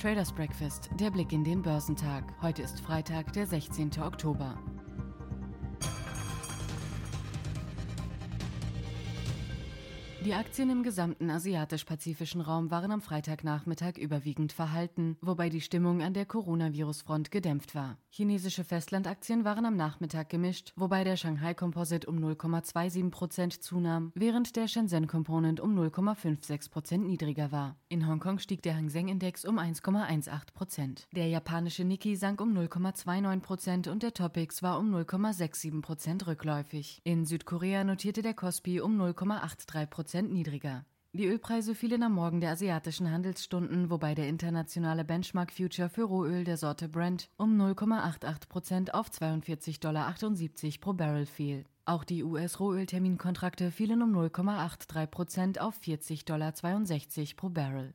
Traders Breakfast, der Blick in den Börsentag. Heute ist Freitag, der 16. Oktober. Die Aktien im gesamten asiatisch-pazifischen Raum waren am Freitagnachmittag überwiegend verhalten, wobei die Stimmung an der Coronavirus-Front gedämpft war. Chinesische Festlandaktien waren am Nachmittag gemischt, wobei der Shanghai Composite um 0,27 Prozent zunahm, während der Shenzhen Component um 0,56 Prozent niedriger war. In Hongkong stieg der Hang Seng Index um 1,18 Prozent. Der japanische Nikkei sank um 0,29 Prozent und der Topix war um 0,67 Prozent rückläufig. In Südkorea notierte der Kospi um 0,83 Prozent Prozent niedriger. Die Ölpreise fielen am Morgen der asiatischen Handelsstunden, wobei der internationale Benchmark Future für Rohöl der Sorte Brent um 0,88 Prozent auf 42,78 Dollar pro Barrel fiel. Auch die US-Rohölterminkontrakte fielen um 0,83 Prozent auf 40,62 Dollar pro Barrel.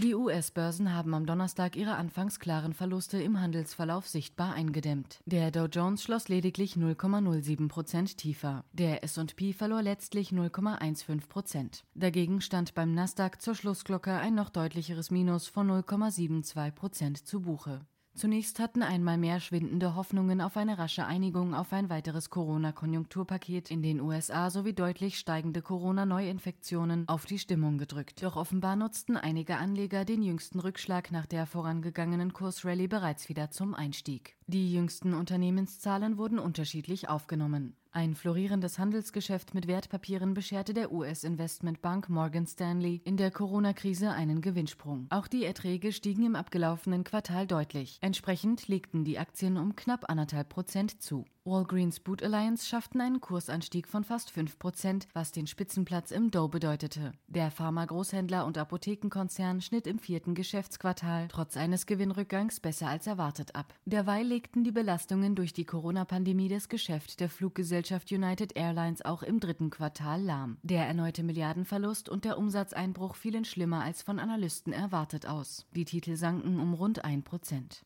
Die US-Börsen haben am Donnerstag ihre anfangs klaren Verluste im Handelsverlauf sichtbar eingedämmt. Der Dow Jones schloss lediglich 0,07 Prozent tiefer. Der S&P verlor letztlich 0,15 Prozent. Dagegen stand beim Nasdaq zur Schlussglocke ein noch deutlicheres Minus von 0,72 Prozent zu Buche. Zunächst hatten einmal mehr schwindende Hoffnungen auf eine rasche Einigung auf ein weiteres Corona-Konjunkturpaket in den USA sowie deutlich steigende Corona-Neuinfektionen auf die Stimmung gedrückt. Doch offenbar nutzten einige Anleger den jüngsten Rückschlag nach der vorangegangenen Kursrallye bereits wieder zum Einstieg. Die jüngsten Unternehmenszahlen wurden unterschiedlich aufgenommen. Ein florierendes Handelsgeschäft mit Wertpapieren bescherte der US-Investmentbank Morgan Stanley in der Corona-Krise einen Gewinnsprung. Auch die Erträge stiegen im abgelaufenen Quartal deutlich. Entsprechend legten die Aktien um knapp anderthalb Prozent zu. Walgreens Boot Alliance schafften einen Kursanstieg von fast 5 Prozent, was den Spitzenplatz im Dow bedeutete. Der Pharma-Großhändler und Apothekenkonzern schnitt im vierten Geschäftsquartal trotz eines Gewinnrückgangs besser als erwartet ab. Derweil legten die Belastungen durch die Corona-Pandemie das Geschäft der Fluggesellschaft United Airlines auch im dritten Quartal lahm. Der erneute Milliardenverlust und der Umsatzeinbruch fielen schlimmer als von Analysten erwartet aus. Die Titel sanken um rund 1 Prozent.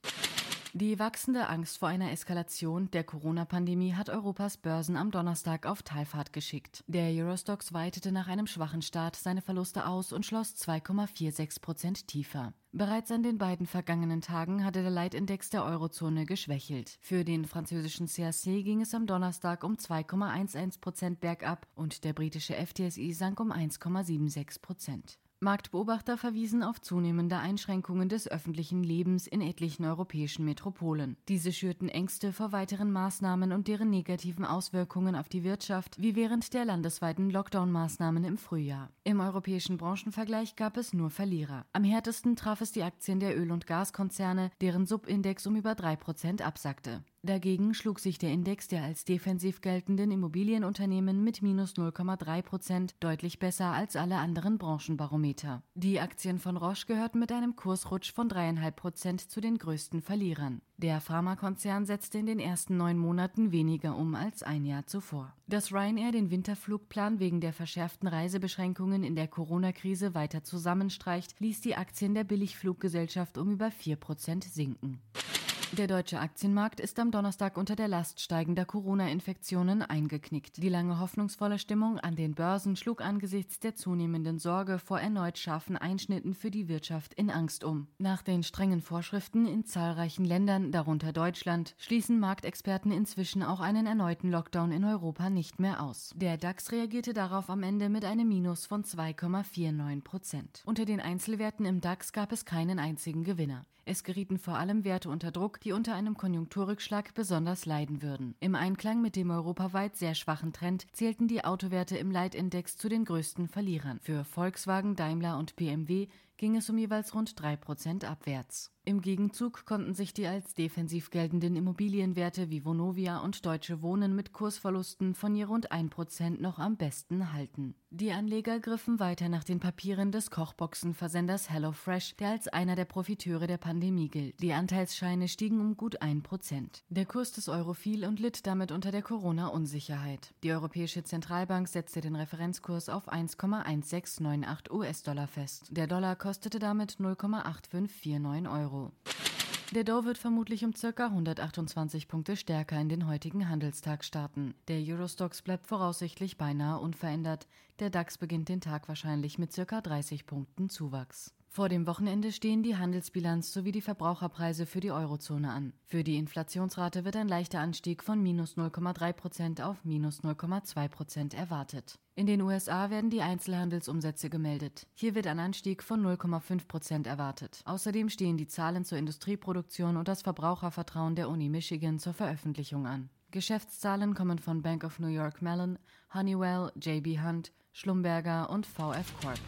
Die wachsende Angst vor einer Eskalation der Corona-Pandemie hat Europas Börsen am Donnerstag auf Talfahrt geschickt. Der Eurostox weitete nach einem schwachen Start seine Verluste aus und schloss 2,46 Prozent tiefer. Bereits an den beiden vergangenen Tagen hatte der Leitindex der Eurozone geschwächelt. Für den französischen CAC ging es am Donnerstag um 2,11 Prozent bergab und der britische FTSI sank um 1,76 Prozent. Marktbeobachter verwiesen auf zunehmende Einschränkungen des öffentlichen Lebens in etlichen europäischen Metropolen. Diese schürten Ängste vor weiteren Maßnahmen und deren negativen Auswirkungen auf die Wirtschaft, wie während der landesweiten Lockdown-Maßnahmen im Frühjahr. Im europäischen Branchenvergleich gab es nur Verlierer. Am härtesten traf es die Aktien der Öl- und Gaskonzerne, deren Subindex um über drei Prozent absackte. Dagegen schlug sich der Index der als defensiv geltenden Immobilienunternehmen mit minus 0,3 Prozent deutlich besser als alle anderen Branchenbarometer. Die Aktien von Roche gehörten mit einem Kursrutsch von dreieinhalb Prozent zu den größten Verlierern. Der Pharmakonzern setzte in den ersten neun Monaten weniger um als ein Jahr zuvor. Dass Ryanair den Winterflugplan wegen der verschärften Reisebeschränkungen in der Corona-Krise weiter zusammenstreicht, ließ die Aktien der Billigfluggesellschaft um über vier Prozent sinken. Der deutsche Aktienmarkt ist am Donnerstag unter der Last steigender Corona-Infektionen eingeknickt. Die lange hoffnungsvolle Stimmung an den Börsen schlug angesichts der zunehmenden Sorge vor erneut scharfen Einschnitten für die Wirtschaft in Angst um. Nach den strengen Vorschriften in zahlreichen Ländern, darunter Deutschland, schließen Marktexperten inzwischen auch einen erneuten Lockdown in Europa nicht mehr aus. Der DAX reagierte darauf am Ende mit einem Minus von 2,49 Prozent. Unter den Einzelwerten im DAX gab es keinen einzigen Gewinner. Es gerieten vor allem Werte unter Druck, die unter einem Konjunkturrückschlag besonders leiden würden. Im Einklang mit dem europaweit sehr schwachen Trend zählten die Autowerte im Leitindex zu den größten Verlierern. Für Volkswagen, Daimler und BMW ging es um jeweils rund drei Prozent abwärts. Im Gegenzug konnten sich die als defensiv geltenden Immobilienwerte wie Vonovia und Deutsche Wohnen mit Kursverlusten von je rund 1% noch am besten halten. Die Anleger griffen weiter nach den Papieren des Kochboxenversenders HelloFresh, der als einer der Profiteure der Pandemie gilt. Die Anteilsscheine stiegen um gut 1%. Der Kurs des Euro fiel und litt damit unter der Corona-Unsicherheit. Die Europäische Zentralbank setzte den Referenzkurs auf 1,1698 US-Dollar fest. Der Dollar kostete damit 0,8549 Euro. Euro. Der Dow wird vermutlich um ca. 128 Punkte stärker in den heutigen Handelstag starten. Der Eurostox bleibt voraussichtlich beinahe unverändert. Der DAX beginnt den Tag wahrscheinlich mit ca. 30 Punkten Zuwachs. Vor dem Wochenende stehen die Handelsbilanz sowie die Verbraucherpreise für die Eurozone an. Für die Inflationsrate wird ein leichter Anstieg von minus 0,3 Prozent auf minus 0,2 Prozent erwartet. In den USA werden die Einzelhandelsumsätze gemeldet. Hier wird ein Anstieg von 0,5 Prozent erwartet. Außerdem stehen die Zahlen zur Industrieproduktion und das Verbrauchervertrauen der Uni Michigan zur Veröffentlichung an. Geschäftszahlen kommen von Bank of New York Mellon, Honeywell, JB Hunt, Schlumberger und VF Corp.